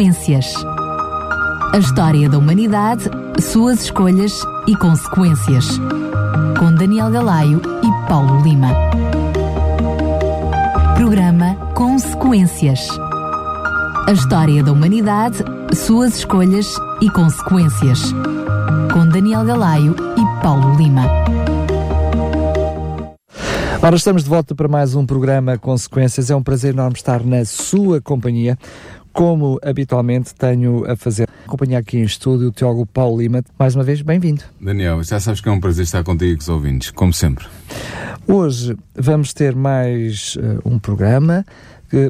Consequências. A história da humanidade, suas escolhas e consequências. Com Daniel Galaio e Paulo Lima. Programa Consequências. A história da humanidade, suas escolhas e consequências. Com Daniel Galaio e Paulo Lima. Ora, estamos de volta para mais um programa Consequências. É um prazer enorme estar na sua companhia. Como habitualmente tenho a fazer companhia aqui em estúdio o Teólogo Paulo Lima. Mais uma vez, bem-vindo. Daniel, já sabes que é um prazer estar contigo e com os ouvintes, como sempre. Hoje vamos ter mais uh, um programa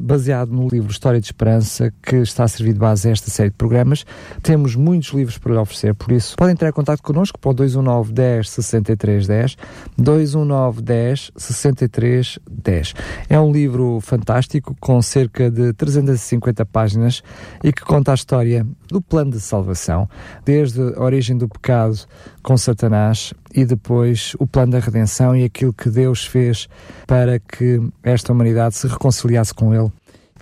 baseado no livro História de Esperança, que está a servir de base a esta série de programas. Temos muitos livros para lhe oferecer, por isso podem entrar em contato connosco para o 219 10 63 10, 219 10 63 10. É um livro fantástico, com cerca de 350 páginas e que conta a história do plano de salvação, desde a origem do pecado com Satanás e depois o plano da redenção e aquilo que Deus fez para que esta humanidade se reconciliasse com Ele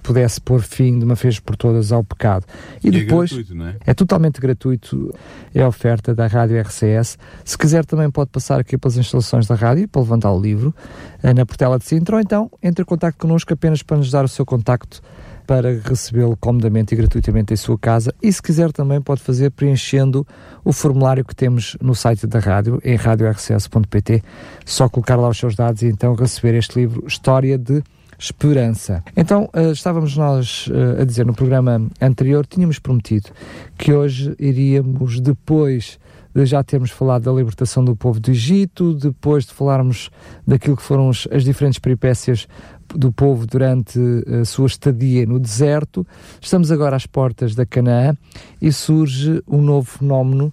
pudesse pôr fim de uma vez por todas ao pecado. E, e é depois é, gratuito, é? é? totalmente gratuito, é a oferta da Rádio RCS. Se quiser também pode passar aqui pelas instalações da rádio para levantar o livro eh, na Portela de Sintra ou então entre em contato connosco apenas para nos dar o seu contacto para recebê-lo comodamente e gratuitamente em sua casa e se quiser também pode fazer preenchendo o formulário que temos no site da rádio, em radiorcs.pt, só colocar lá os seus dados e então receber este livro História de Esperança. Então, uh, estávamos nós uh, a dizer no programa anterior, tínhamos prometido que hoje iríamos depois de já termos falado da libertação do povo do Egito, depois de falarmos daquilo que foram as diferentes peripécias do povo durante a sua estadia no deserto. Estamos agora às portas da Canaã e surge um novo fenómeno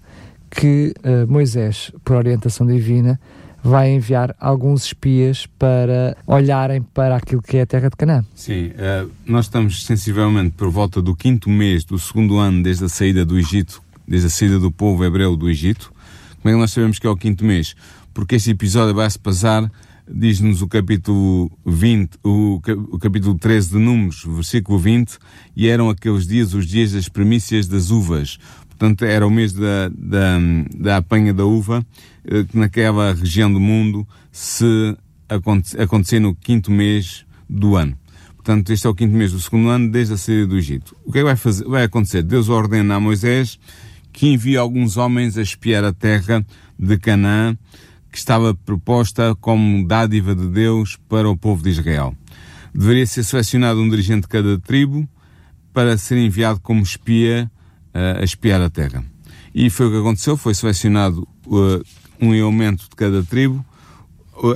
que uh, Moisés, por orientação divina, vai enviar alguns espias para olharem para aquilo que é a terra de Canaã. Sim, uh, nós estamos sensivelmente por volta do quinto mês do segundo ano desde a saída do Egito, desde a saída do povo hebreu do Egito. Como é que nós sabemos que é o quinto mês? Porque este episódio vai se passar diz-nos o capítulo 20, o, capítulo 13 de Números, versículo 20, e eram aqueles dias os dias das primícias das uvas. Portanto, era o mês da, da, da apanha da uva, eh, que naquela região do mundo se aconte, acontecia no quinto mês do ano. Portanto, este é o quinto mês do segundo ano, desde a saída do Egito. O que é que vai, fazer, vai acontecer? Deus ordena a Moisés que envie alguns homens a espiar a terra de Canaã, que estava proposta como dádiva de Deus para o povo de Israel. Deveria ser selecionado um dirigente de cada tribo para ser enviado como espia uh, a espiar a terra. E foi o que aconteceu, foi selecionado uh, um elemento de cada tribo.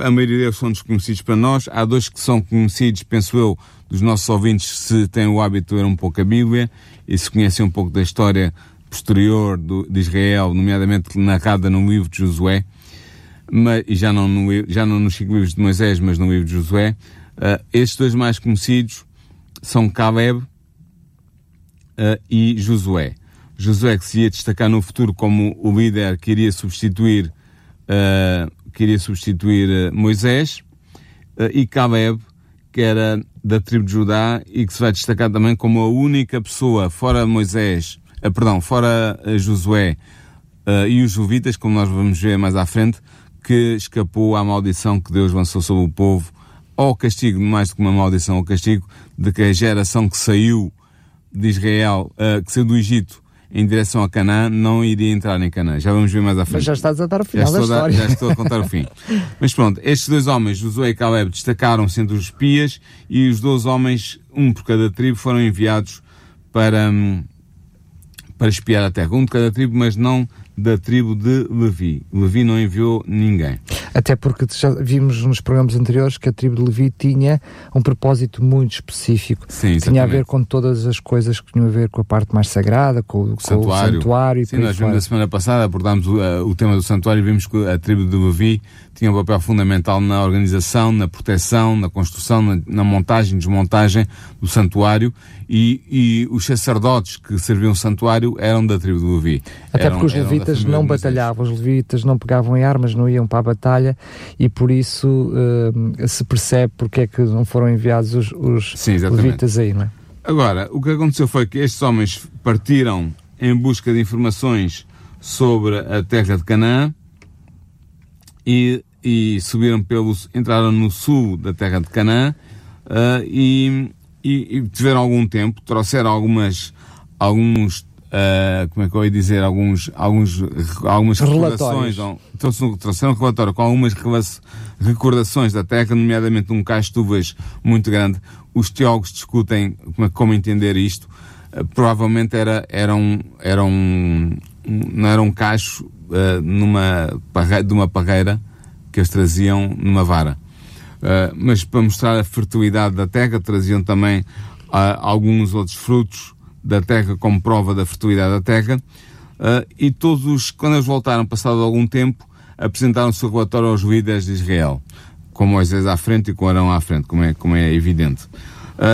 A maioria deles são desconhecidos para nós. Há dois que são conhecidos, penso eu, dos nossos ouvintes, se têm o hábito de ler um pouco a Bíblia e se conhecem um pouco da história posterior do, de Israel, nomeadamente narrada no livro de Josué mas, e já não, no, já não nos cinco livros de Moisés, mas no livro de Josué, uh, estes dois mais conhecidos são Caleb uh, e Josué. Josué que se ia destacar no futuro como o líder que iria substituir, uh, que iria substituir Moisés, e Caleb, que era da tribo de Judá e que se vai destacar também como a única pessoa, fora Moisés, perdão, fora Josué e os Jovitas, como nós vamos ver mais à frente, que escapou à maldição que Deus lançou sobre o povo, ao castigo, mais do que uma maldição, ao castigo de que a geração que saiu de Israel, uh, que saiu do Egito em direção a Canaã, não iria entrar em Canaã. Já vamos ver mais à frente. Mas já estás a dar o final da história. A, já estou a contar o fim. Mas pronto, estes dois homens, Josué e Caleb, destacaram-se entre os espias e os dois homens, um por cada tribo, foram enviados para, hum, para espiar a terra. Um de cada tribo, mas não da tribo de Levi. Levi não enviou ninguém. Até porque já vimos nos programas anteriores que a tribo de Levi tinha um propósito muito específico. Sim, tinha a ver com todas as coisas que tinham a ver com a parte mais sagrada, com, com santuário. o santuário. Sim, nós vimos a semana passada, abordámos o, uh, o tema do santuário e vimos que a tribo de Levi tinha um papel fundamental na organização, na proteção, na construção, na, na montagem, desmontagem do santuário e, e, os sacerdotes que serviam o santuário eram da tribo de Levi. Até eram, porque os levitas não batalhavam, os levitas não pegavam em armas, não iam para a batalha e por isso uh, se percebe porque é que não foram enviados os, os Sim, levitas aí, não é? Agora, o que aconteceu foi que estes homens partiram em busca de informações sobre a terra de Canaã e, e subiram pelos, entraram no sul da terra de Canaã uh, e, e, e, tiveram algum tempo, trouxeram algumas, alguns, uh, como é que eu ia dizer, alguns, alguns, algumas recordações, trouxeram um relatório com algumas recordações da terra, nomeadamente um cacho de uvas muito grande. Os teólogos discutem como, como entender isto. Uh, provavelmente era, era um, era um, não era um cacho uh, numa de uma parreira que eles traziam numa vara. Uh, mas para mostrar a fertilidade da terra, traziam também uh, alguns outros frutos da terra como prova da fertilidade da terra. Uh, e todos, quando eles voltaram, passado algum tempo, apresentaram o seu relatório aos líderes de Israel, com Moisés à frente e com Arão à frente, como é, como é evidente.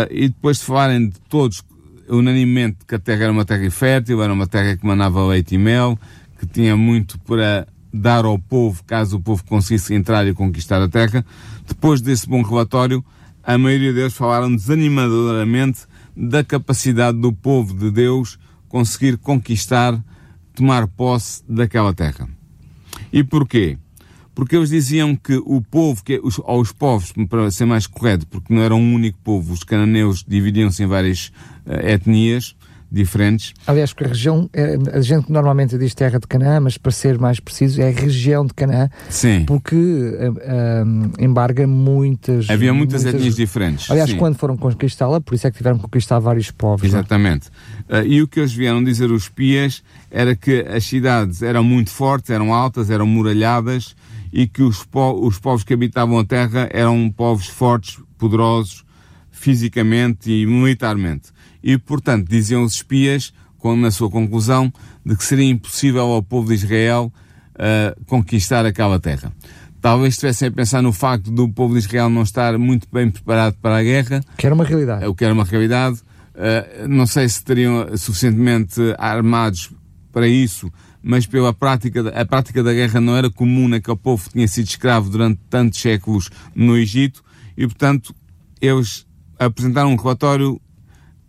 e depois de falarem de todos unanimemente que a terra era uma terra fértil, era uma terra que manava leite e mel, que tinha muito para dar ao povo, caso o povo conseguisse entrar e conquistar a terra. Depois desse bom relatório, a maioria deles falaram desanimadoramente da capacidade do povo de Deus conseguir conquistar, tomar posse daquela terra. E porquê? Porque eles diziam que o povo, que os, ou os povos, para ser mais correto, porque não era um único povo, os cananeus dividiam-se em várias uh, etnias, diferentes. Aliás, porque a região, é, a gente normalmente diz terra de Canaã, mas para ser mais preciso, é a região de Canaã. Sim. Porque uh, embarga muitas. Havia muitas, muitas... etnias diferentes. Aliás, Sim. quando foram conquistá-la, por isso é que tiveram que conquistar vários povos. É? Exatamente. Uh, e o que eles vieram dizer os pias era que as cidades eram muito fortes, eram altas, eram muralhadas e que os, po os povos que habitavam a terra eram povos fortes, poderosos, fisicamente e militarmente e, portanto, diziam os espias, na sua conclusão, de que seria impossível ao povo de Israel uh, conquistar aquela terra. Talvez estivessem a pensar no facto do povo de Israel não estar muito bem preparado para a guerra. Que era uma realidade. O que era uma realidade. Uh, não sei se estariam suficientemente armados para isso, mas pela prática, a prática da guerra não era comum naquele povo que tinha sido escravo durante tantos séculos no Egito e, portanto, eles apresentaram um relatório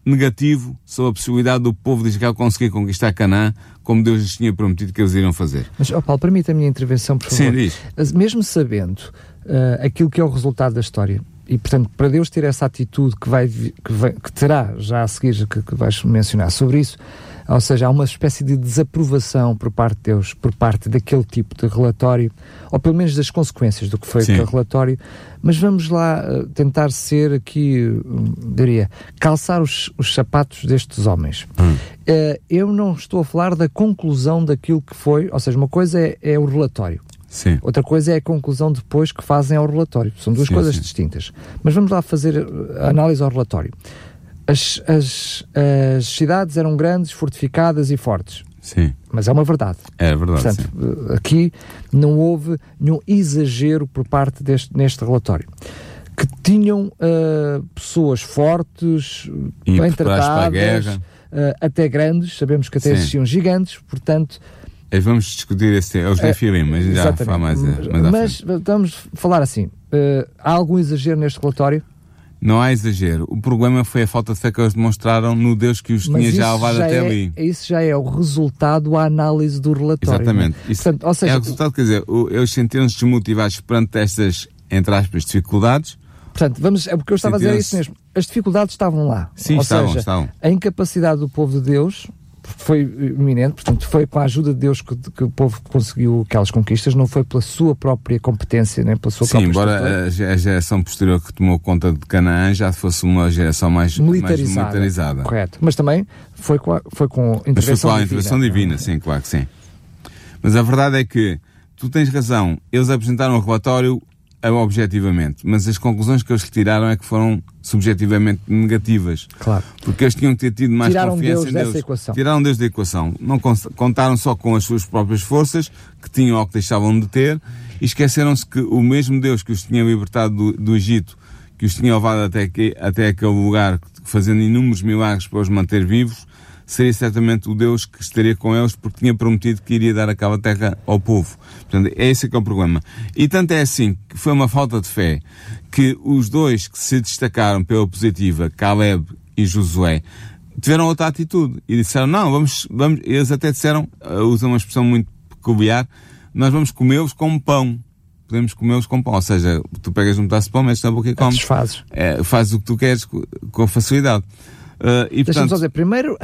negativo sobre a possibilidade do povo de Israel conseguir conquistar Canaã, como Deus lhes tinha prometido que eles iriam fazer. Mas, oh Paulo, permita a minha intervenção, por favor. Sim, diz. Mesmo sabendo uh, aquilo que é o resultado da história, e portanto, para Deus ter essa atitude que, vai, que, vai, que terá já a seguir, que, que vais mencionar sobre isso, ou seja, há uma espécie de desaprovação por parte de Deus, por parte daquele tipo de relatório, ou pelo menos das consequências do que foi Sim. aquele relatório. Mas vamos lá uh, tentar ser aqui, um, diria, calçar os, os, sapatos destes homens. Hum. Uh, eu não estou a falar da conclusão daquilo que foi, ou seja, uma coisa é, é o relatório. Sim. Outra coisa é a conclusão depois que fazem ao relatório. São duas sim, coisas sim. distintas. Mas vamos lá fazer a análise ao relatório as, as, as cidades eram grandes, fortificadas e fortes. Sim. Mas é uma verdade. É verdade. Portanto, sim. aqui não houve nenhum exagero por parte deste neste relatório. Que tinham uh, pessoas fortes, e bem tratadas, uh, até grandes, sabemos que até sim. existiam gigantes, portanto. Vamos discutir esse tema, os Nefilim, mas já falar mais, mais Mas vamos falar assim: uh, há algum exagero neste relatório? Não há exagero. O problema foi a falta de fé que eles demonstraram no Deus que os Mas tinha já levado até é, ali. Isso já é o resultado, a análise do relatório. Exatamente. Isso Portanto, ou seja, é o resultado, quer dizer, eles sentiram-se desmotivados perante estas, entre aspas, dificuldades. Portanto, vamos, é porque eu estava a dizer isso mesmo. As dificuldades estavam lá. Sim, ou estavam, seja, estavam. A incapacidade do povo de Deus foi iminente, portanto, foi com a ajuda de Deus que, que, o povo conseguiu aquelas conquistas, não foi pela sua própria competência, nem pela sua Sim, própria embora a, a, geração posterior que tomou conta de Canaã já fosse uma geração mais militarizada. Mais militarizada. Correto, mas também foi com, a, foi com intervenção mas foi com a intervenção divina, sim, claro que sim. Mas a verdade é que tu tens razão, eles apresentaram o relatório objetivamente, mas as conclusões que eles retiraram é que foram subjetivamente negativas. Claro. Porque eles tinham que ter tido mais Tiraram confiança Deus em Deus. Dessa equação. Tiraram Deus da equação. Não contaram só com as suas próprias forças, que tinham ou que deixavam de ter, e esqueceram-se que o mesmo Deus que os tinha libertado do, do Egito, que os tinha levado até, que, até aquele lugar, fazendo inúmeros milagres para os manter vivos, seria certamente o Deus que estaria com eles porque tinha prometido que iria dar aquela terra ao povo. Portanto, é esse que é o problema. E tanto é assim que foi uma falta de fé que os dois que se destacaram pela positiva, Caleb e Josué tiveram outra atitude e disseram, não, vamos, vamos, eles até disseram, uh, usam uma expressão muito peculiar, nós vamos comê-los como pão. Podemos comê-los com pão. Ou seja, tu pegas um pedaço de pão, metes na boca e comes. Fazes. É, fazes o que tu queres com, com facilidade. Uh, e, Deixa-me só dizer, primeiro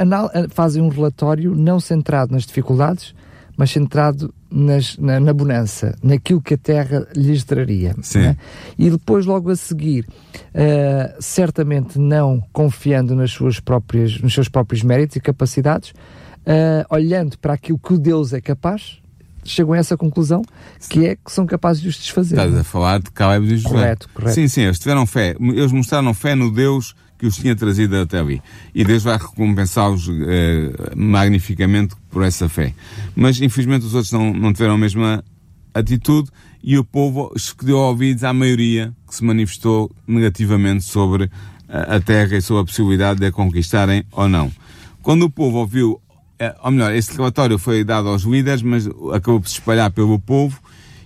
fazem um relatório não centrado nas dificuldades, mas centrado nas, na, na, bonança, naquilo que a terra lhes traria. Né? E depois, logo a seguir, uh, certamente não confiando nas suas próprias, nos seus próprios méritos e capacidades, uh, olhando para aquilo que o Deus é capaz, chegam a essa conclusão que é que são capazes de os desfazer. Estás a falar de Caleb e Josué. Correto, correto. Sim, sim, eles tiveram fé. Eles mostraram fé no Deus que os tinha trazido até ali. E Deus vai recompensá-los eh, magnificamente por essa fé. Mas, infelizmente, os outros não, não tiveram a mesma atitude e o povo escolheu ouvidos à maioria que se manifestou negativamente sobre a, a terra e sobre a possibilidade de a conquistarem ou não. Quando o povo ouviu, eh, ou melhor, esse relatório foi dado aos líderes, mas acabou por se espalhar pelo povo,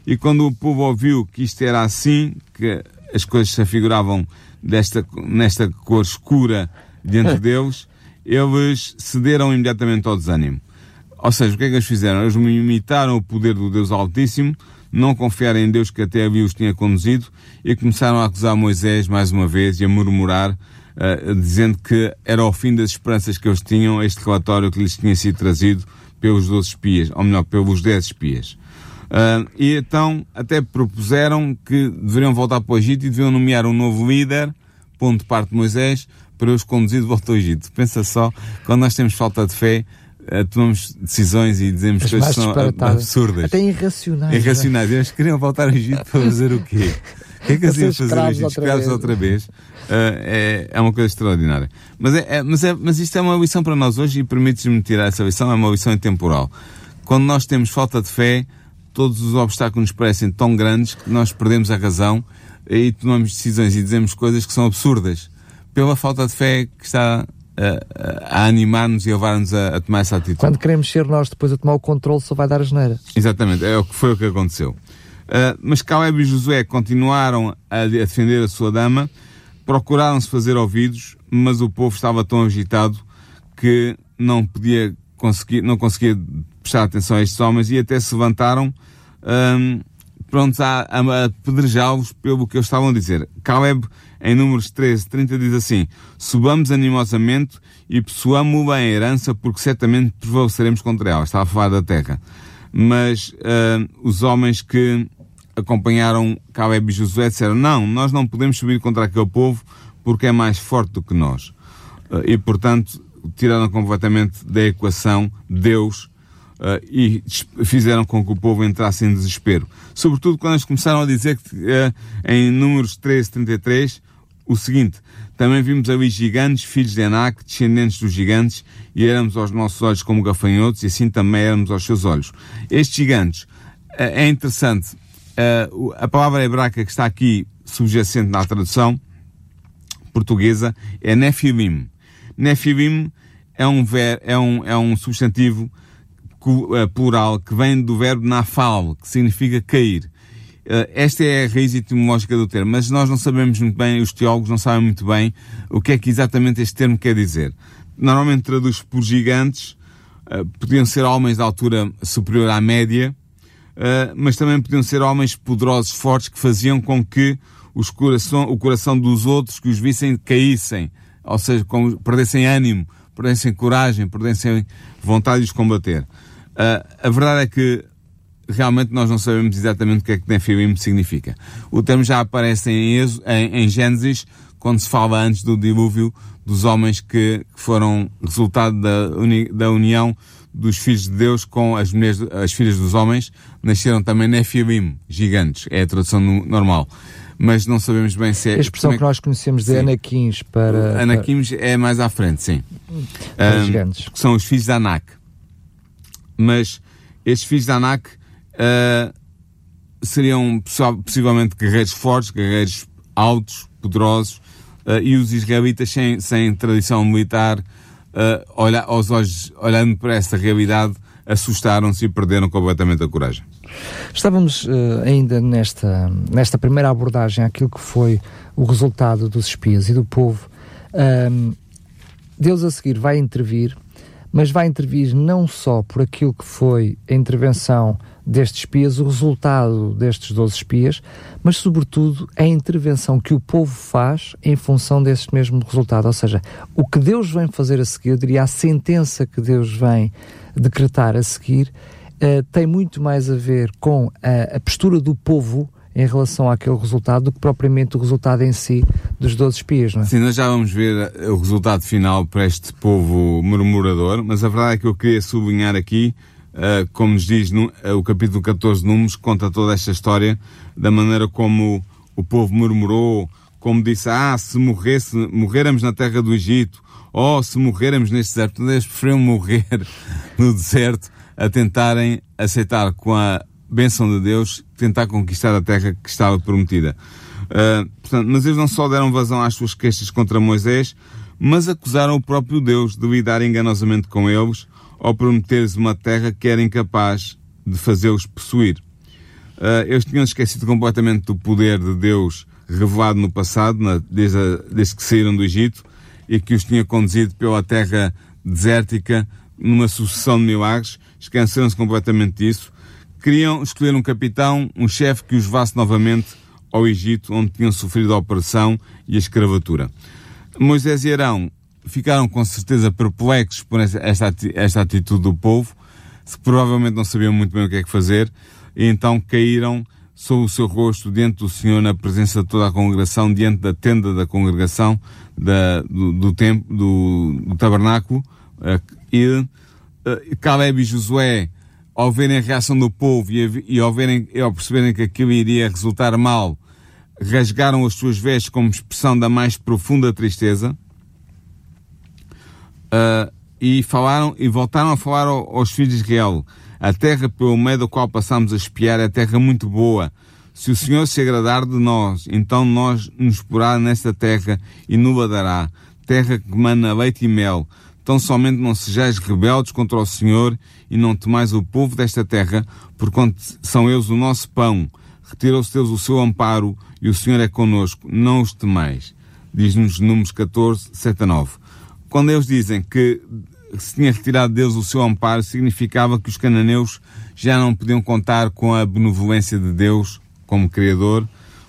e quando o povo ouviu que isto era assim, que as coisas se afiguravam desta, nesta cor escura diante deles, eles cederam imediatamente ao desânimo. Ou seja, o que é que eles fizeram? Eles imitaram o poder do Deus Altíssimo, não confiaram em Deus que até ali os tinha conduzido e começaram a acusar Moisés mais uma vez e a murmurar, uh, dizendo que era o fim das esperanças que eles tinham este relatório que lhes tinha sido trazido pelos 12 espias, ou melhor, pelos 10 espias. Uh, e então até propuseram que deveriam voltar para o Egito e deviam nomear um novo líder, ponto de parte de Moisés, para os conduzir de volta ao Egito. Pensa só, quando nós temos falta de fé, uh, tomamos decisões e dizemos As coisas que são absurdas. Até irracionais. É? Irracionais. Eles queriam voltar ao Egito para fazer o quê? O que é que eles iam fazer ao Egito? Escravos outra vez. Uh, é, é uma coisa extraordinária. Mas, é, é, mas, é, mas isto é uma lição para nós hoje e permites-me tirar essa lição, é uma lição intemporal. Quando nós temos falta de fé, todos os obstáculos nos parecem tão grandes que nós perdemos a razão e tomamos decisões e dizemos coisas que são absurdas pela falta de fé que está a, a animar-nos e a levar-nos a, a, tomar essa atitude. Quando queremos ser nós depois a tomar o controle, só vai dar a geneira. Exatamente, é o que foi o que aconteceu. Uh, mas Caleb e Josué continuaram a, a defender a sua dama, procuraram-se fazer ouvidos, mas o povo estava tão agitado que não podia conseguir, não conseguia prestar atenção a estes homens e até se levantaram um, prontos a, apedrejá-los pelo que eles estavam a dizer. Caleb, em números 13, 30, diz assim, subamos animosamente e possuamos bem a herança porque certamente prevaleceremos contra ela. Estava a falar da terra. Mas uh, os homens que acompanharam Caleb e Josué disseram, não, nós não podemos subir contra aquele povo porque é mais forte do que nós. Uh, e, portanto, tiraram completamente da equação Deus Uh, e fizeram com que o povo entrasse em desespero. Sobretudo quando eles começaram a dizer que, uh, em números 13, 33, o seguinte, também vimos ali gigantes, filhos de Enac, descendentes dos gigantes, e éramos aos nossos olhos como gafanhotos, e assim também éramos aos seus olhos. Estes gigantes, uh, é interessante, a palavra hebraica que está aqui subjacente na tradução portuguesa é Nefilim. Nefilim é um, ver, é um, é um substantivo eh, plural que vem do verbo nafal, que significa cair. Eh, esta é a raiz etimológica do termo, mas nós não sabemos muito bem, os teólogos não sabem muito bem o que é que exatamente este termo quer dizer. Normalmente traduz por gigantes, eh, podiam ser homens de altura superior à média, mas também podiam ser homens poderosos, fortes, que faziam com que os coração, o coração dos outros que os vissem caíssem, ou seja, perdessem ânimo, perdessem coragem, perdessem vontade de os combater. Uh, a verdade é que realmente nós não sabemos exatamente o que é que Nefilim significa. O termo já aparece em, em, em Gênesis, quando se fala antes do dilúvio dos homens que, foram resultado da, uni, da união dos filhos de Deus com as mulheres, as filhas dos homens, nasceram também Nefilim, gigantes, é a tradução no, normal. Mas não sabemos bem se é... A expressão é, que nós conhecemos de Anaquins para... Anaquins é mais à frente, sim. Para um, gigantes. Que são os filhos de Anak mas estes filhos de Anak uh, seriam possivelmente guerreiros fortes, guerreiros altos, poderosos, uh, e os israelitas sem, sem tradição militar, uh, olha, aos olhos, olhando para essa realidade, assustaram-se e perderam completamente a coragem. Estávamos uh, ainda nesta, nesta primeira abordagem àquilo que foi o resultado dos espias e do povo. Deus a seguir vai intervir, mas vai intervir não só por aquilo que foi a intervenção destes espias, o resultado destes 12 espias, mas sobretudo a intervenção que o povo faz em função desse mesmo resultado. Ou seja, o que Deus vem fazer a seguir, eu diria a sentença que Deus vem decretar a seguir, uh, tem muito mais a ver com a, a postura do povo em relação àquele resultado do que propriamente o resultado em si dos 12 espias, não é? Sim, nós já vamos ver o resultado final para este povo murmurador, mas a verdade é que eu queria sublinhar aqui, uh, como nos diz no, uh, o capítulo 14 de Números, conta toda esta história, da maneira como o povo murmurou, como disse, ah, se morresse, morréramos na terra do Egito, ou se morréramos neste deserto, eles preferiam morrer no deserto a tentarem aceitar com a bênção de Deus, tentar conquistar a terra que estava prometida. Uh, portanto, mas eles não só deram vazão às suas queixas contra Moisés, mas acusaram o próprio Deus de lidar enganosamente com eles ao prometer-lhes uma terra que era incapaz de fazê-los possuir. Uh, eles tinham esquecido completamente do poder de Deus revelado no passado, na, desde, a, desde que saíram do Egito, e que os tinha conduzido pela terra desértica numa sucessão de milagres, esqueceram-se completamente disso Queriam escolher um capitão, um chefe que os levasse novamente ao Egito, onde tinham sofrido a opressão e a escravatura. Moisés e Arão ficaram com certeza perplexos por esta, esta atitude do povo, que provavelmente não sabiam muito bem o que é que fazer, e então caíram sobre o seu rosto diante do Senhor na presença de toda a congregação, diante da tenda da congregação, da, do, do, tempo, do, do tabernáculo, eh, e uh, Caleb e Josué ao verem a reação do povo e, e ao, verem, ao perceberem que aquilo iria resultar mal, rasgaram as suas vestes como expressão da mais profunda tristeza uh, e falaram e voltaram a falar ao, aos filhos de Israel. A terra pelo meio da qual passamos a espiar é terra muito boa. Se o Senhor se agradar de nós então nós nos porá nesta terra e nos dará terra que mana leite e mel Tão somente não sejais rebeldes contra o Senhor e não temais o povo desta terra, porquanto são eles o nosso pão. Retirou-se Deus o seu amparo e o Senhor é conosco. Não os temais. Diz-nos Números 14, 7 a 9. Quando eles dizem que se tinha retirado Deus o seu amparo, significava que os cananeus já não podiam contar com a benevolência de Deus como Criador,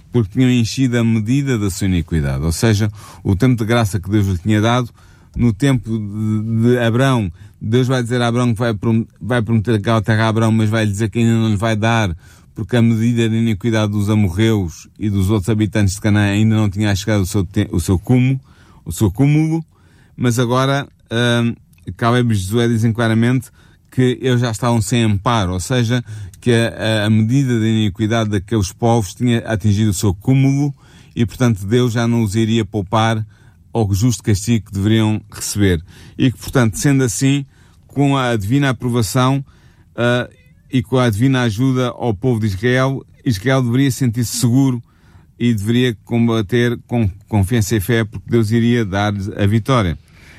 porque tinham enchido a medida da sua iniquidade. Ou seja, o tempo de graça que Deus lhe tinha dado no tempo de, de Abraão, Deus vai dizer a Abraão que vai, vai prometer aquela terra a Abraão, mas vai dizer que ainda não lhe vai dar, porque a medida de iniquidade dos amorreus e dos outros habitantes de Canaã. Ainda não tinha chegado o seu, o seu cúmulo, o seu cúmulo, mas agora, uh, Caleb e Josué dizem claramente que eles já estavam sem amparo, ou seja, que a, a medida de iniquidade daqueles povos tinha atingido o seu cúmulo e, portanto, Deus já não os iria poupar ao justo castigo que deveriam receber. E que, portanto, sendo assim, com a divina aprovação uh, e com a divina ajuda ao povo de Israel, Israel deveria sentir-se seguro e deveria combater com confiança e fé, porque Deus iria dar-lhes a vitória.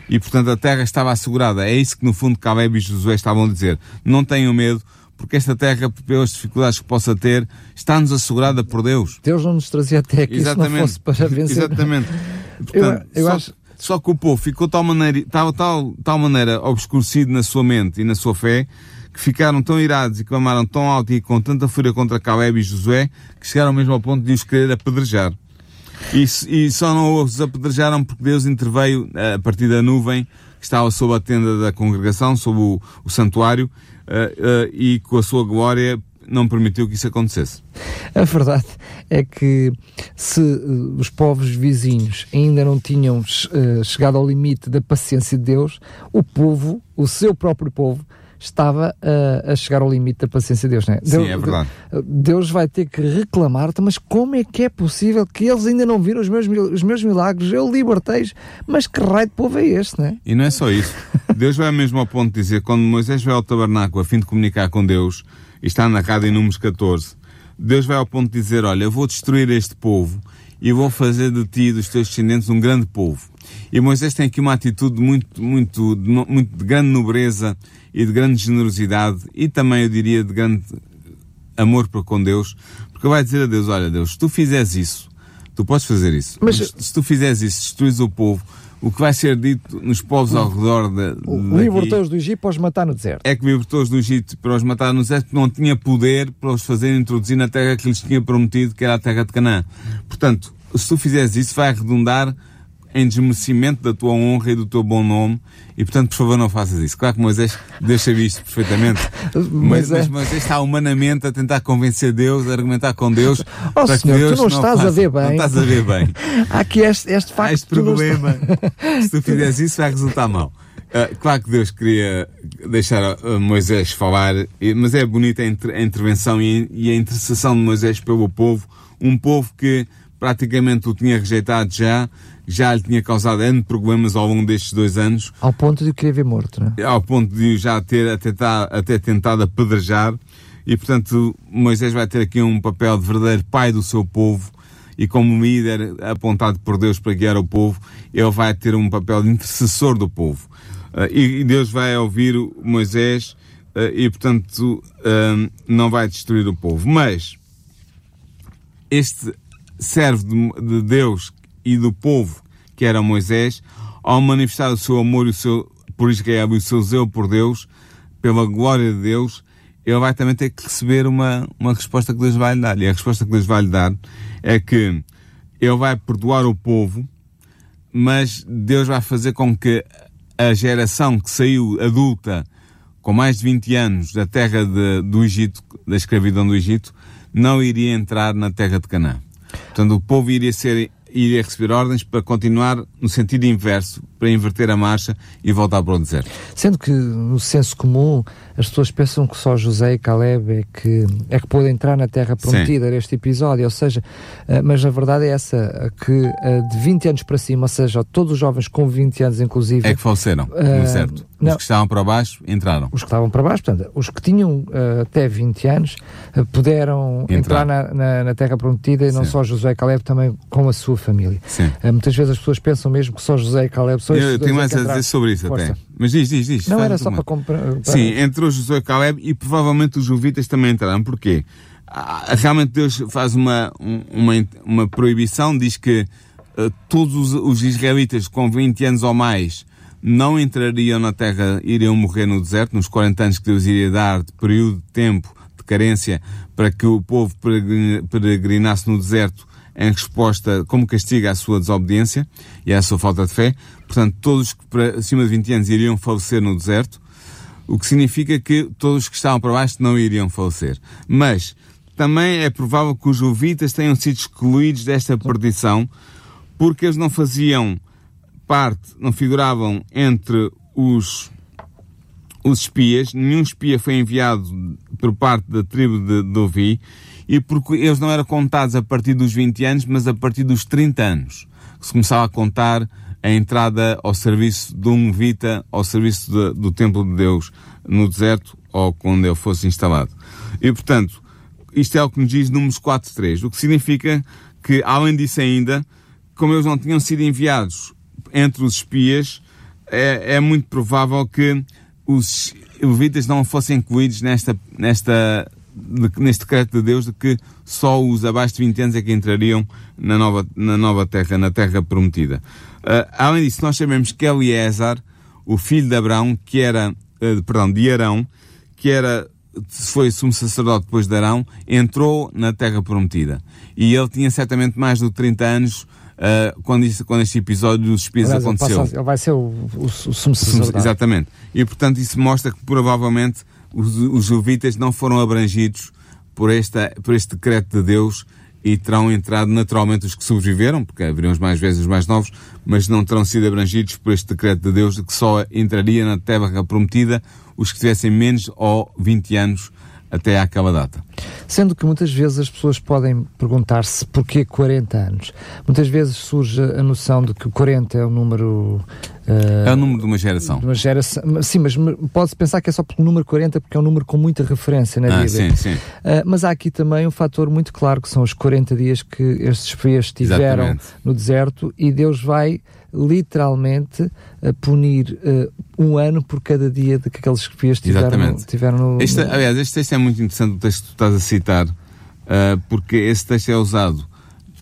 E, portanto, a terra estava assegurada. É isso que, no fundo, Caleb e Josué estavam a dizer. Não tenham medo, porque esta terra, pelas dificuldades que possa ter, está-nos assegurada por Deus. Deus não nos trazia até aqui Exatamente. se não fosse para vencer. Exatamente. Portanto, eu, eu só, acho... só que o povo ficou tal maneira, tal, tal, tal maneira obscurecido na sua mente e na sua fé, que ficaram tão irados e clamaram tão alto e com tanta fúria contra Caleb e Josué, que chegaram mesmo ao ponto de os querer apedrejar. E, e só não os apedrejaram porque Deus interveio eh, a partir da nuvem que estava sob a tenda da congregação, sob o, o santuário, uh, uh, e com a sua glória não permitiu que isso acontecesse. A verdade é que se uh, os povos vizinhos ainda não tinham uh, chegado ao limite da paciência de Deus, o povo, o seu próprio povo, estava uh, a chegar ao limite da paciência de Deus, não é? Sim, Deus, é verdade. Deus vai ter que reclamar, mas como é que é possível que eles ainda não viram os meus, os meus milagres? Eu libertei mas que raio de povo é este, não é? E não é só isso. Deus vai mesmo ao ponto de dizer, quando Moisés vai ao tabernáculo a fim de comunicar com Deus, e está narrado em Números 14, Deus vai ao ponto de dizer, olha, eu vou destruir este povo e vou fazer de ti e dos teus descendentes um grande povo. E Moisés tem aqui uma atitude muito, muito, muito de grande nobreza e de grande generosidade e também, eu diria, de grande amor para com Deus, porque vai dizer a Deus, olha Deus, se tu fizeres isso, tu podes fazer isso, mas, mas se tu fizeres isso, destruís o povo, o que vai ser dito nos povos ao redor de libertou-os do Egito para os matar no deserto. É que libertou-os do Egito para os matar no deserto, não tinha poder para os fazer introduzir na terra que lhes tinha prometido, que era a terra de Canaã. Portanto, se tu fizeres isso, vai redundar em desmerecimento da tua honra e do teu bom nome e portanto por favor não faças isso. Claro que Moisés deixa isto perfeitamente, mas, mas, Moisés está humanamente a tentar convencer Deus, a argumentar com Deus oh, para senhor, que Deus tu não, não estás faça, a ver bem. Não estás a ver bem. Há aqui este, este facto. Há este problema. Se tu fizeres isso vai resultar mal. Uh, claro que Deus queria deixar uh, Moisés falar, mas é bonita a, inter a intervenção e a intercessão de Moisés pelo povo, um povo que praticamente o tinha rejeitado já, já lhe tinha causado N problemas ao longo destes dois anos. Ao ponto de o querer ver morto, não é? Ao ponto de já ter até, até tentado apedrejar. E, portanto, Moisés vai ter aqui um papel de verdadeiro pai do seu povo e como líder apontado por Deus para guiar o povo, ele vai ter um papel de intercessor do povo. Uh, e, Deus vai ouvir Moisés uh, e, portanto, uh, não vai destruir o povo. Mas este servo de Deus e do povo que era Moisés, ao manifestar o seu amor o seu, por Israel e o seu zelo por Deus, pela glória de Deus, ele vai também ter que receber uma, uma resposta que Deus vai lhe dar. E a resposta que Deus vai lhe dar é que ele vai perdoar o povo, mas Deus vai fazer com que a geração que saiu adulta com mais de 20 anos da terra de, do Egito, da escravidão do Egito, não iria entrar na terra de Canaã. Portanto, o povo iria ser iria receber ordens para continuar no sentido inverso, para inverter a marcha e voltar para o deserto. Sendo que, no senso comum, as pessoas pensam que só José e Caleb é que, é que podem entrar na terra prometida Sim. neste episódio, ou seja, eh, mas a verdade é essa, que eh, de 20 anos para cima, ou seja, todos os jovens com 20 anos inclusive... É que faleceram, uh, deserto. Não, os que estavam para baixo entraram. Os que estavam para baixo, portanto, os que tinham uh, até 20 anos uh, puderam entrar, entrar na, na, na, terra prometida e não Sim. só José e Caleb, também com a sua família. muitas vezes as pessoas pensam mesmo que só José e Caleb são Eu, tenho mais a dizer sobre isso Força. até. Mas diz, diz, diz. Não era só para comprar. Sim, entrou Josué e Caleb e provavelmente os Jovitas também entraram. Porquê? Ah, realmente Deus faz uma, uma, uma proibição, diz que uh, todos os, os, israelitas com 20 anos ou mais não entrariam na terra, iriam morrer no deserto, nos 40 anos que Deus iria dar de período de tempo de carência para que o povo peregrinasse no deserto em resposta, como castiga à sua desobediência e à sua falta de fé. Portanto, todos que para acima de 20 anos iriam falecer no deserto, o que significa que todos que estavam para baixo não iriam falecer. Mas também é provável que os levitas tenham sido excluídos desta perdição porque eles não faziam parte, não figuravam entre os os espias, nenhum espia foi enviado por parte da tribo de Dovi, e porque eles não eram contados a partir dos 20 anos, mas a partir dos 30 anos, que se começava a contar a entrada ao serviço de um Vita, ao serviço de, do Templo de Deus no deserto, ou quando ele fosse instalado. E, portanto, isto é o que nos diz Números 4.3, o que significa que, além disso ainda, como eles não tinham sido enviados entre os espias, é, é muito provável que os levitas não fossem incluídos nesta, nesta de, neste decreto de Deus de que só os abaixo de 20 anos é que entrariam na nova, na nova terra, na terra prometida. Uh, além disso, nós sabemos que Eliezer, o filho de Abraão, que era, uh, perdão, de Arão, que era, foi sumo sacerdote depois de Arão, entrou na terra prometida. E ele tinha certamente mais de 30 anos uh, quando, isso, quando este episódio dos espias aconteceu. Ele, vai ser o, o, o sumo sacerdote. Exatamente. E portanto isso mostra que provavelmente os, os levitas não foram abrangidos por, esta, por este decreto de Deus e terão entrado naturalmente os que sobreviveram, porque haveriam mais e os mais novos, mas não terão sido abrangidos por este decreto de Deus de que só entraria na terra prometida os que tivessem menos ou 20 anos até àquela data. Sendo que muitas vezes as pessoas podem perguntar-se porquê 40 anos. Muitas vezes surge a noção de que 40 é um número. Uh, é o número de uma geração. De uma geração. Sim, mas pode-se pensar que é só pelo número 40 porque é um número com muita referência na ah, Bíblia. Sim, sim. Uh, mas há aqui também um fator muito claro que são os 40 dias que estes fiéis tiveram Exatamente. no deserto e Deus vai literalmente a punir uh, um ano por cada dia de que aqueles espias tiveram, tiveram no, este, Aliás, este texto é muito interessante, o texto que tu estás a citar, uh, porque esse texto é usado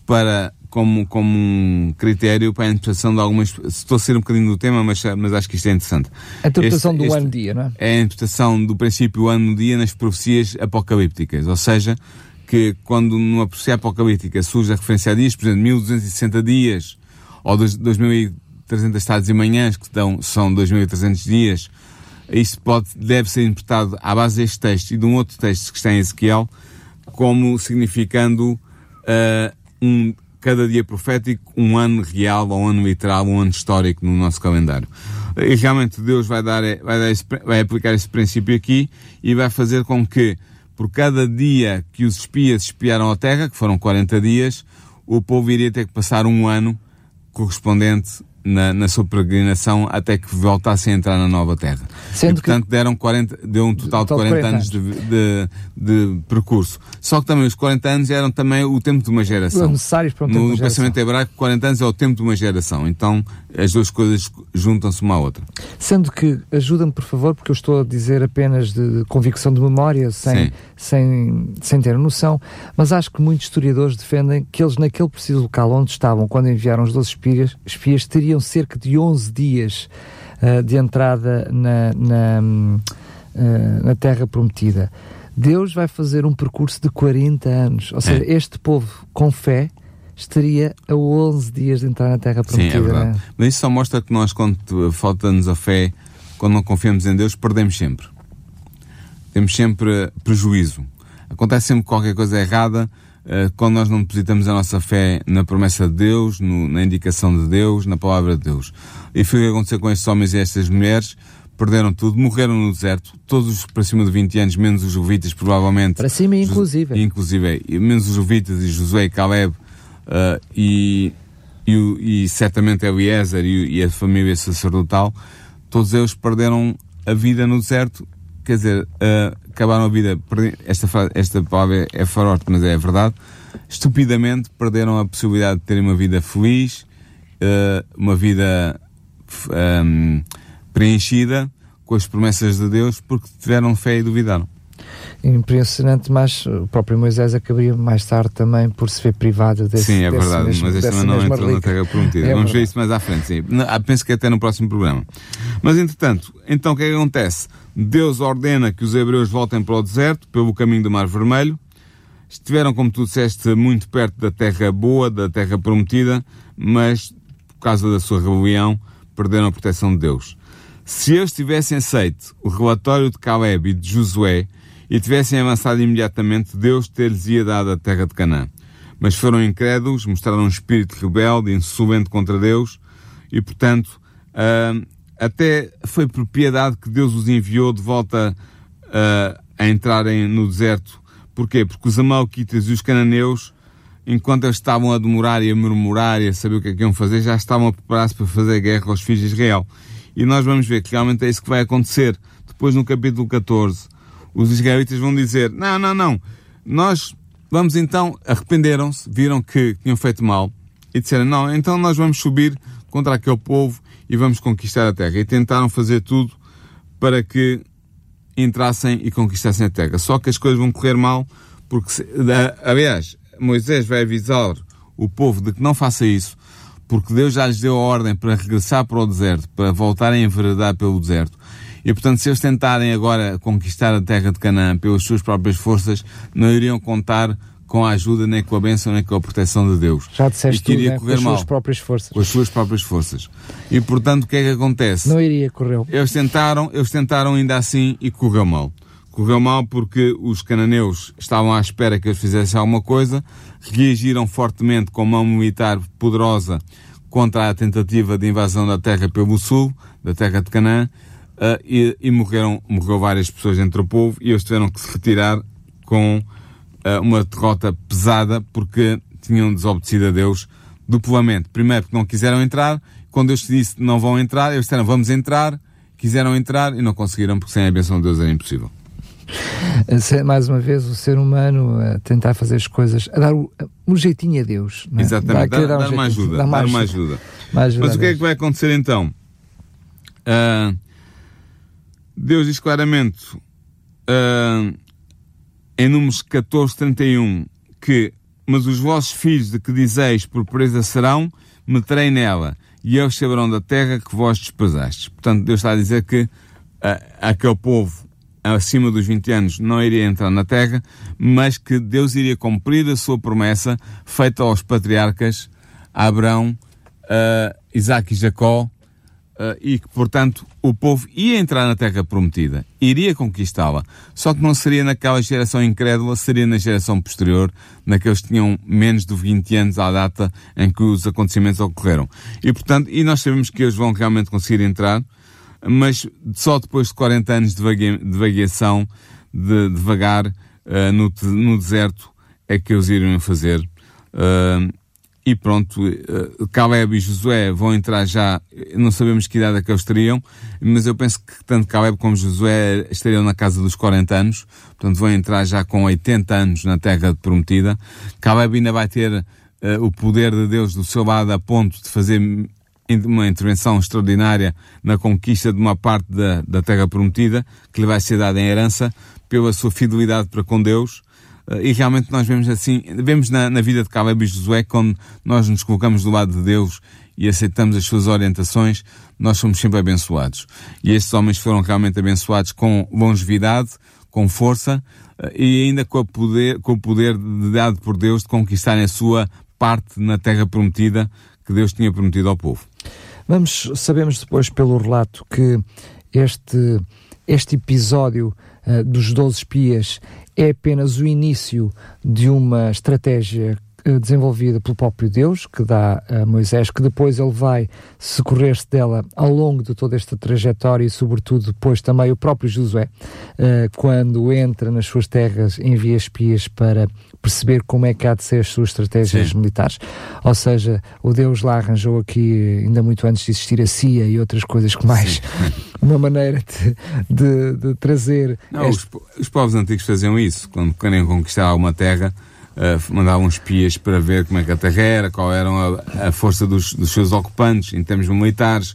para como, como um critério para a interpretação de algumas. Estou a ser um bocadinho do tema, mas, mas acho que isto é interessante. A interpretação este, do ano-dia, não é? É a interpretação do princípio ano-dia nas profecias apocalípticas. Ou seja, que quando numa profecia apocalíptica surge a referência a dias, por exemplo, 1260 dias, ou 2300 estados e manhãs, que dão, são 2300 dias, isto pode, deve ser interpretado à base deste texto e de um outro texto que está em Ezequiel, como significando uh, um, cada dia profético um ano real, ou um ano literal, um ano histórico no nosso calendário. E realmente Deus vai, dar, vai, dar esse, vai aplicar esse princípio aqui e vai fazer com que, por cada dia que os espias espiaram a terra, que foram 40 dias, o povo iria ter que passar um ano correspondente na, na sua peregrinação até que voltassem a entrar na nova terra. Sendo e, portanto, que... deram 40, deu um total de 40, 40 anos de, de, de, percurso. Só que também os 40 anos eram também o tempo de uma geração. Necessários para um tempo no, no pensamento hebraico, 40 anos é o tempo de uma geração. Então, as duas coisas juntam-se uma à outra. Sendo que, ajuda-me por favor, porque eu estou a dizer apenas de convicção de memória, sem, sem, sem ter noção, mas acho que muitos historiadores defendem que eles, naquele preciso local onde estavam, quando enviaram os 12 espias, espias teriam cerca de 11 dias uh, de entrada na, na, uh, na Terra Prometida. Deus vai fazer um percurso de 40 anos. Ou seja, é. este povo, com fé, estaria a 11 dias de entrar na Terra Prometida. Sim, é verdade. Né? Mas isso só mostra que nós, quando falta-nos a fé, quando não confiamos em Deus, perdemos sempre. Temos sempre prejuízo. Acontece sempre qualquer coisa errada quando nós não depositamos a nossa fé na promessa de Deus, no, na indicação de Deus, na palavra de Deus. E foi o que aconteceu com estes homens e estas mulheres perderam tudo, morreram no deserto, todos para cima de 20 anos, menos os Jovitas, provavelmente. Para cima, inclusive. Inclusive, menos os Jovitas e Josué e Caleb, uh, e, e, e, certamente Eliezer e, e a família sacerdotal, todos eles perderam a vida no deserto, quer dizer, uh, acabaram a vida, esta, esta palavra é forte, mas é verdade, estupidamente perderam a possibilidade de terem uma vida feliz, uh, uma vida um, preenchida com as promessas de Deus, porque tiveram fé e duvidaram impressionante, mas o próprio Moisés acabaria mais tarde também por se ver privado desse Sim, é verdade, mesmo, mas este também não entra na Terra Prometida. É Vamos ver isso mais à frente, sim. Ah, penso que até no próximo programa. Mas, entretanto, então o que é que acontece? Deus ordena que os hebreus voltem para o deserto, pelo caminho do Mar Vermelho. Estiveram, como tu disseste, muito perto da terra boa, da terra prometida, mas, por causa da sua rebelião, perderam a proteção de Deus. Se eles tivessem aceito o relatório de Caleb e de Josué, e tivessem avançado imediatamente, Deus ter-lhes ia dado a terra de Canaã. Mas foram incrédulos, mostraram um espírito rebelde, insolente contra Deus, e portanto, uh, até foi propriedade que Deus os enviou de volta uh, a entrarem no deserto. Porquê? Porque os Amalquitas e os Cananeus, enquanto eles estavam a demorar e a murmurar e a saber o que é que iam fazer, já estavam a preparar-se para fazer guerra aos filhos de Israel. E nós vamos ver que realmente é isso que vai acontecer. Depois, no capítulo 14, os israelitas vão dizer: não, não, não, nós vamos então, arrependeram-se, viram que tinham feito mal e disseram: não, então nós vamos subir contra aquele povo e vamos conquistar a terra. E tentaram fazer tudo para que entrassem e conquistassem a terra. Só que as coisas vão correr mal, porque, aliás, Moisés vai avisar o povo de que não faça isso, porque Deus já lhes deu a ordem para regressar para o deserto, para voltarem a enveredar pelo deserto. E, portanto, se eles tentarem agora conquistar a terra de Canaã pelas suas próprias forças, não iriam contar com a ajuda, nem com a bênção, nem com a proteção de Deus. Já disseste tudo, iria né? correr com as mal, suas próprias forças. Com as suas próprias forças. E, portanto, o que é que acontece? Não iria correr. Eles tentaram, eles tentaram ainda assim e correu mal. Correu mal porque os cananeus estavam à espera que eles fizessem alguma coisa, reagiram fortemente com mão militar poderosa contra a tentativa de invasão da terra pelo sul, da terra de Canaã, uh, e, e, morreram, morreu várias pessoas entre o povo e eles tiveram que se retirar com uh, uma derrota pesada porque tinham desobedecido a Deus duplamente. Primeiro porque não quiseram entrar, quando Deus disse não vão entrar, eles disseram vamos entrar, quiseram entrar e não conseguiram porque sem a benção de Deus era impossível. Mais uma vez, o ser humano a tentar fazer as coisas, a dar um jeitinho a Deus. É? Exatamente, dar, dar, dar, um uma ajuda, dar, uma ajuda. ajuda. Mas o que é que vai acontecer então? Uh, Deus diz claramente uh, em Números 14, 31 que mas os vossos filhos de que dizeis por presa serão, meterei nela, e eles saberão da terra que vós desprezastes. Portanto, Deus está a dizer que uh, aquele povo acima dos 20 anos não iria entrar na terra, mas que Deus iria cumprir a sua promessa feita aos patriarcas Abraão, uh, Isaac e Jacó, uh, e que, portanto, o povo ia entrar na terra prometida, iria conquistá-la, só que não seria naquela geração incrédula, seria na geração posterior, naqueles que tinham menos de 20 anos à data em que os acontecimentos ocorreram. E, portanto, e nós sabemos que eles vão realmente conseguir entrar, mas só depois de 40 anos de, vague, de vagueação, de, de vagar uh, no, no deserto, é que eles iriam fazer. Uh, e pronto, uh, Caleb e Josué vão entrar já, não sabemos que idade é que eles teriam, mas eu penso que tanto Caleb como Josué estariam na casa dos 40 anos, portanto vão entrar já com 80 anos na terra prometida. Caleb ainda vai ter uh, o poder de Deus do seu lado a ponto de fazer uma intervenção extraordinária na conquista de uma parte da, da terra prometida, que lhe vai ser dada em herança, pela sua fidelidade para com Deus. Eh, e realmente nós vemos assim, vemos na, na vida de Caleb e Josué, quando nós nos colocamos do lado de Deus e aceitamos as suas orientações, nós somos sempre abençoados. E estes homens foram realmente abençoados com longevidade, com força eh, e ainda com, poder, com o poder dado por Deus de conquistarem a sua parte na terra prometida que Deus tinha prometido ao povo. Vamos, sabemos depois pelo relato que este, este episódio uh, dos 12 espias é apenas o início de uma estratégia desenvolvida pelo próprio Deus, que dá a Moisés, que depois ele vai socorrer-se dela ao longo de toda esta trajetória e, sobretudo, depois também o próprio Josué, eh, quando entra nas suas terras, envia espias para perceber como é que há de ser as suas estratégias Sim. militares. Ou seja, o Deus lá arranjou aqui, ainda muito antes de existir a CIA e outras coisas que mais, uma maneira de, de, de trazer. Não, este... os, os povos antigos faziam isso, quando querem conquistar alguma terra uh, mandavam espias para ver como é que a terra era, qual era a, a força dos, dos, seus ocupantes em termos militares,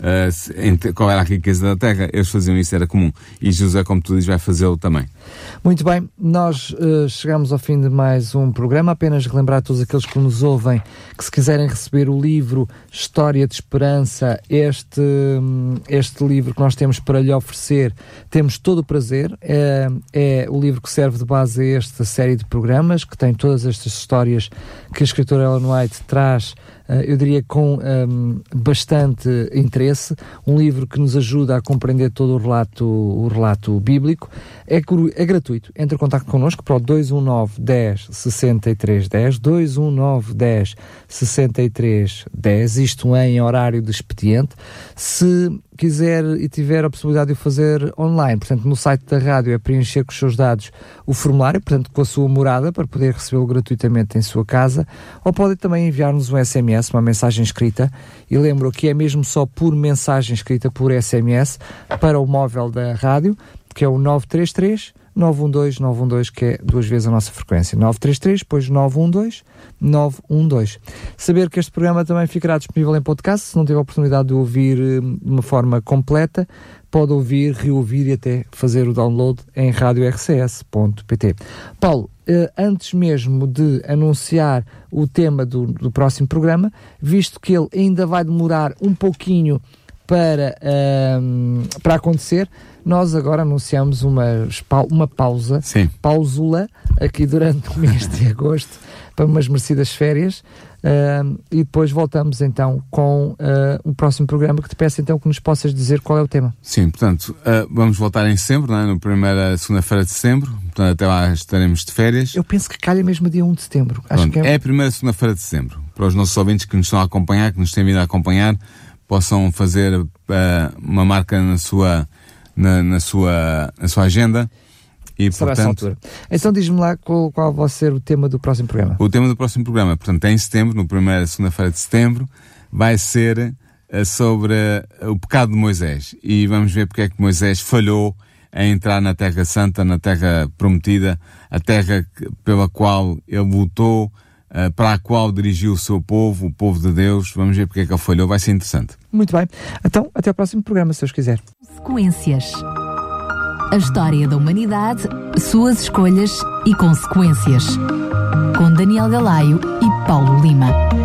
uh, qual era a riqueza da terra. Eles faziam isso, era comum. E José, como tu dizes, vai fazê-lo também. Muito bem, nós uh, chegamos ao fim de mais um programa. Apenas relembrar a todos aqueles que nos ouvem que, se quiserem receber o livro História de Esperança, este, hum, este livro que nós temos para lhe oferecer, temos todo o prazer. É, é o livro que serve de base a esta série de programas, que tem todas estas histórias que a escritora Ellen White traz eh, eu diria com um, bastante interesse, um livro que nos ajuda a compreender todo o relato, o relato bíblico. É, é gratuito. Entre em contato connosco para o 219 10 63 10, 219 10 63 10, isto em horário de expediente. Se quiser e tiver a possibilidade de o fazer online, portanto, no site da rádio é preencher com os seus dados o formulário, portanto, com a sua morada, para poder recebê-lo gratuitamente em sua casa, ou pode também enviar-nos um SMS, uma mensagem escrita, e lembro que é mesmo só por mensagem escrita, por SMS, para o móvel da rádio, que é o 933 912 912, que é duas vezes a nossa frequência. 933, depois 912 912. Saber que este programa também ficará disponível em podcast, se não tiver a oportunidade de ouvir eh, de uma forma completa, pode ouvir, reouvir e até fazer o download em radiorcs.pt. Paulo, eh, antes mesmo de anunciar o tema do, do próximo programa, visto que ele ainda vai demorar um pouquinho para, um, para acontecer, nós agora anunciamos uma, uma pausa, Sim. pausula, aqui durante o mês de agosto, para umas merecidas férias. Uh, e depois voltamos então com uh, o próximo programa que te peço então que nos possas dizer qual é o tema. Sim, portanto, uh, vamos voltar em setembro, é? no primeira segunda-feira de setembro, portanto até lá estaremos de férias. Eu penso que calha mesmo dia 1 de setembro. Acho que é... é a primeira segunda-feira de setembro. Para os nossos ouvintes que nos estão a acompanhar, que nos têm vindo a acompanhar, possam fazer uma marca na sua na, na, sua, na sua agenda. E, Será portanto, altura. Então diz-me lá qual, qual vai ser o tema do próximo programa. O tema do próximo programa, portanto, é em setembro, no primeira segunda-feira de setembro, vai ser uh, sobre uh, o pecado de Moisés. E vamos ver porque é que Moisés falhou em entrar na Terra Santa, na Terra Prometida, a terra pela qual ele lutou, para a qual dirigiu o seu povo, o povo de Deus. Vamos ver porque é que ele falhou, vai ser interessante. Muito bem. Então, até ao próximo programa, se Deus quiser. Consequências. A história da humanidade, suas escolhas e consequências. com Daniel Galaio e Paulo Lima.